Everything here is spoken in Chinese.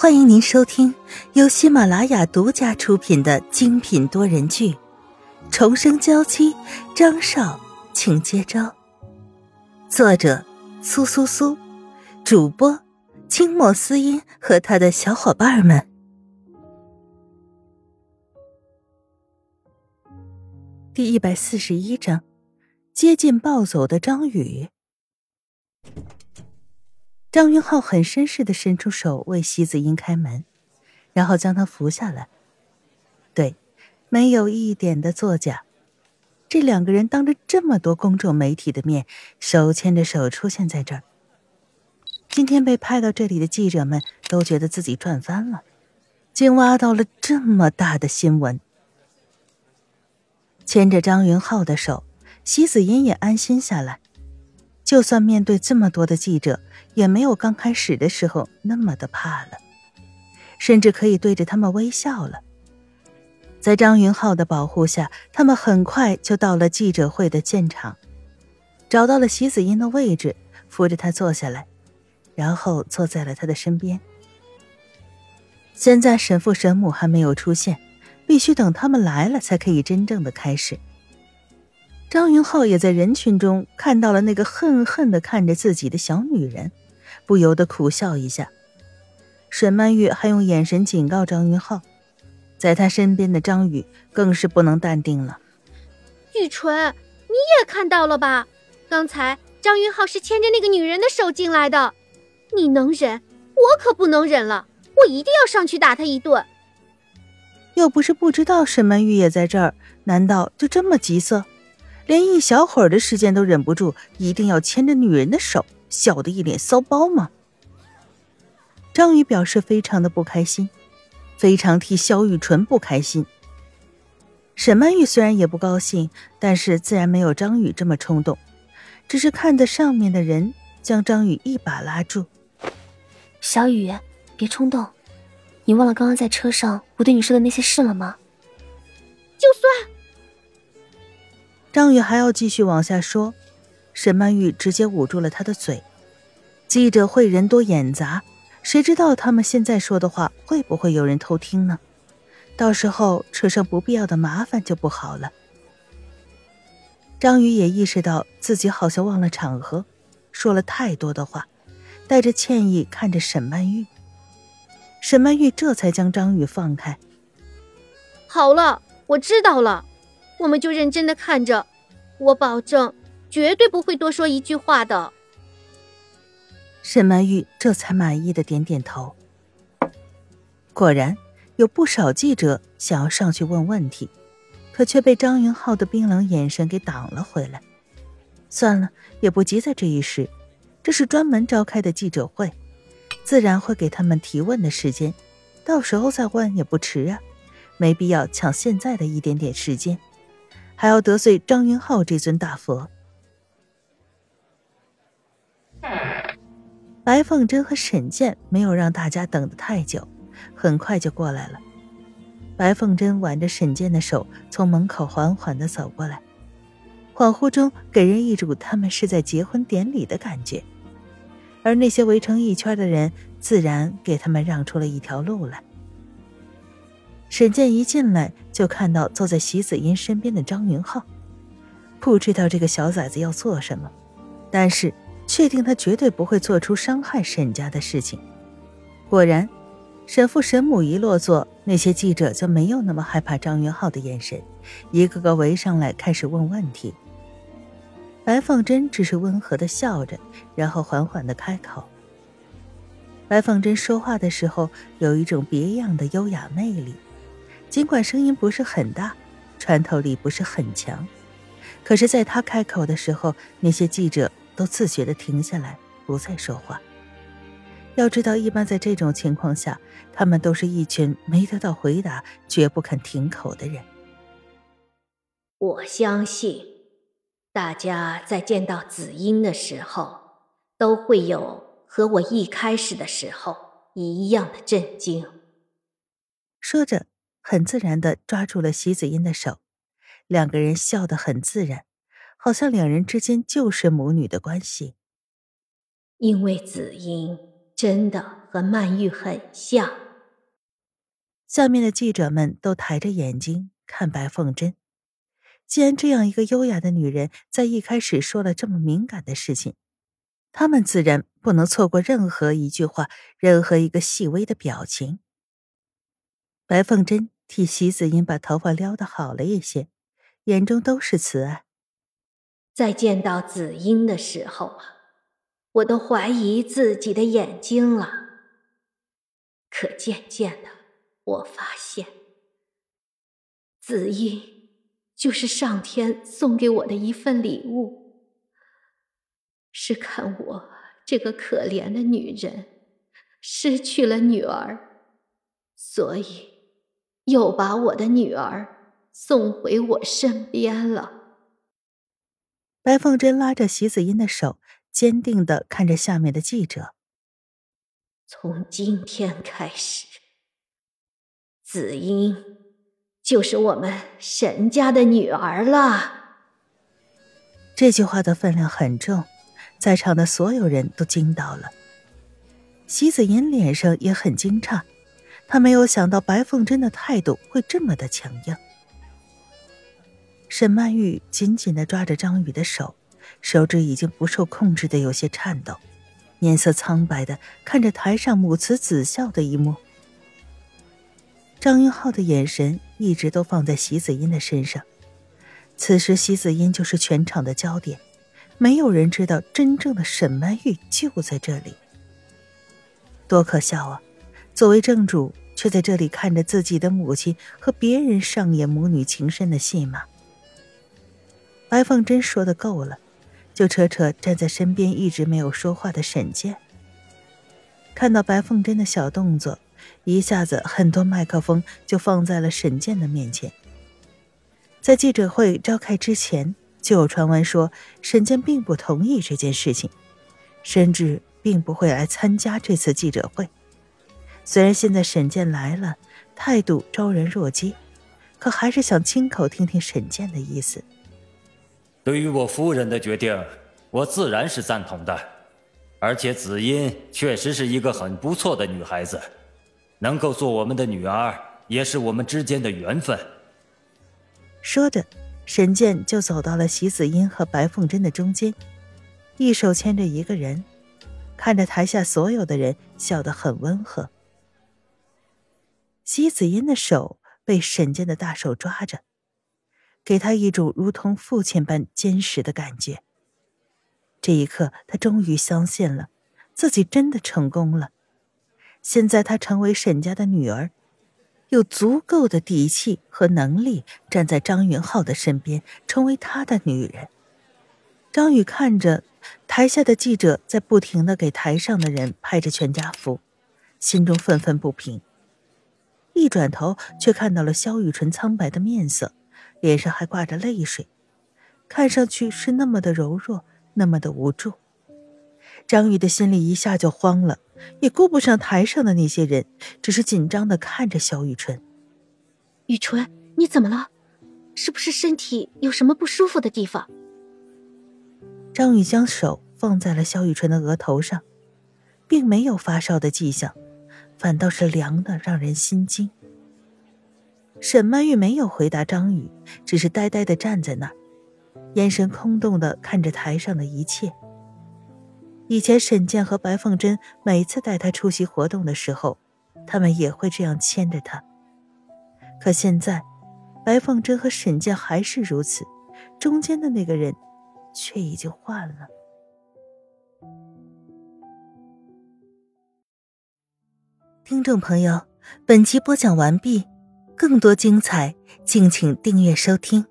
欢迎您收听由喜马拉雅独家出品的精品多人剧《重生娇妻》，张少，请接招。作者：苏苏苏，主播：清墨思音和他的小伙伴们。第一百四十一章：接近暴走的张宇。张云浩很绅士的伸出手为席子英开门，然后将她扶下来。对，没有一点的作假。这两个人当着这么多公众媒体的面，手牵着手出现在这儿。今天被派到这里的记者们都觉得自己赚翻了，竟挖到了这么大的新闻。牵着张云浩的手，席子英也安心下来。就算面对这么多的记者，也没有刚开始的时候那么的怕了，甚至可以对着他们微笑了。在张云浩的保护下，他们很快就到了记者会的现场，找到了席子英的位置，扶着他坐下来，然后坐在了他的身边。现在神父神母还没有出现，必须等他们来了才可以真正的开始。张云浩也在人群中看到了那个恨恨的看着自己的小女人，不由得苦笑一下。沈曼玉还用眼神警告张云浩，在他身边的张宇更是不能淡定了。玉纯，你也看到了吧？刚才张云浩是牵着那个女人的手进来的，你能忍，我可不能忍了，我一定要上去打他一顿。又不是不知道沈曼玉也在这儿，难道就这么急色？连一小会儿的时间都忍不住，一定要牵着女人的手，笑得一脸骚包吗？张宇表示非常的不开心，非常替萧玉纯不开心。沈曼玉虽然也不高兴，但是自然没有张宇这么冲动，只是看着上面的人，将张宇一把拉住：“小雨，别冲动，你忘了刚刚在车上我对你说的那些事了吗？”就算。张宇还要继续往下说，沈曼玉直接捂住了他的嘴。记者会人多眼杂，谁知道他们现在说的话会不会有人偷听呢？到时候扯上不必要的麻烦就不好了。张宇也意识到自己好像忘了场合，说了太多的话，带着歉意看着沈曼玉。沈曼玉这才将张宇放开。好了，我知道了。我们就认真的看着，我保证绝对不会多说一句话的。沈曼玉这才满意的点点头。果然，有不少记者想要上去问问题，可却被张云浩的冰冷眼神给挡了回来。算了，也不急在这一时，这是专门召开的记者会，自然会给他们提问的时间，到时候再问也不迟啊，没必要抢现在的一点点时间。还要得罪张云浩这尊大佛。白凤珍和沈健没有让大家等得太久，很快就过来了。白凤珍挽着沈健的手，从门口缓缓的走过来，恍惚中给人一种他们是在结婚典礼的感觉。而那些围成一圈的人，自然给他们让出了一条路来。沈健一进来就看到坐在席子英身边的张云浩，不知道这个小崽子要做什么，但是确定他绝对不会做出伤害沈家的事情。果然，沈父沈母一落座，那些记者就没有那么害怕张云浩的眼神，一个个围上来开始问问题。白凤珍只是温和的笑着，然后缓缓的开口。白凤珍说话的时候有一种别样的优雅魅力。尽管声音不是很大，穿透力不是很强，可是，在他开口的时候，那些记者都自觉的停下来，不再说话。要知道，一般在这种情况下，他们都是一群没得到回答，绝不肯停口的人。我相信，大家在见到紫英的时候，都会有和我一开始的时候一样的震惊。说着。很自然的抓住了席子英的手，两个人笑得很自然，好像两人之间就是母女的关系。因为子英真的和曼玉很像。下面的记者们都抬着眼睛看白凤珍。既然这样一个优雅的女人在一开始说了这么敏感的事情，他们自然不能错过任何一句话，任何一个细微的表情。白凤珍替席子英把头发撩得好了一些，眼中都是慈爱。在见到紫英的时候啊，我都怀疑自己的眼睛了。可渐渐的，我发现，紫英就是上天送给我的一份礼物，是看我这个可怜的女人失去了女儿，所以又把我的女儿送回我身边了。白凤珍拉着席子音的手，坚定的看着下面的记者。从今天开始，子英就是我们沈家的女儿了。这句话的分量很重，在场的所有人都惊到了。席子音脸上也很惊诧，他没有想到白凤珍的态度会这么的强硬。沈曼玉紧紧的抓着张宇的手，手指已经不受控制的有些颤抖，面色苍白的看着台上母慈子孝的一幕。张云浩的眼神一直都放在席子音的身上，此时席子音就是全场的焦点，没有人知道真正的沈曼玉就在这里。多可笑啊！作为正主，却在这里看着自己的母亲和别人上演母女情深的戏码。白凤珍说的够了，就扯扯站在身边一直没有说话的沈健。看到白凤珍的小动作，一下子很多麦克风就放在了沈健的面前。在记者会召开之前，就有传闻说沈健并不同意这件事情，甚至并不会来参加这次记者会。虽然现在沈健来了，态度昭然若揭，可还是想亲口听听沈健的意思。对于我夫人的决定，我自然是赞同的。而且子音确实是一个很不错的女孩子，能够做我们的女儿，也是我们之间的缘分。说着，沈健就走到了席子音和白凤珍的中间，一手牵着一个人，看着台下所有的人，笑得很温和。姬子音的手被沈健的大手抓着。给他一种如同父亲般坚实的感觉。这一刻，他终于相信了，自己真的成功了。现在，他成为沈家的女儿，有足够的底气和能力站在张云浩的身边，成为他的女人。张宇看着台下的记者在不停的给台上的人拍着全家福，心中愤愤不平。一转头，却看到了萧雨纯苍白的面色。脸上还挂着泪水，看上去是那么的柔弱，那么的无助。张宇的心里一下就慌了，也顾不上台上的那些人，只是紧张的看着萧雨纯。雨纯，你怎么了？是不是身体有什么不舒服的地方？张宇将手放在了萧雨纯的额头上，并没有发烧的迹象，反倒是凉的让人心惊。沈曼玉没有回答张宇，只是呆呆的站在那儿，眼神空洞的看着台上的一切。以前沈健和白凤珍每次带他出席活动的时候，他们也会这样牵着他。可现在，白凤珍和沈健还是如此，中间的那个人，却已经换了。听众朋友，本集播讲完毕。更多精彩，敬请订阅收听。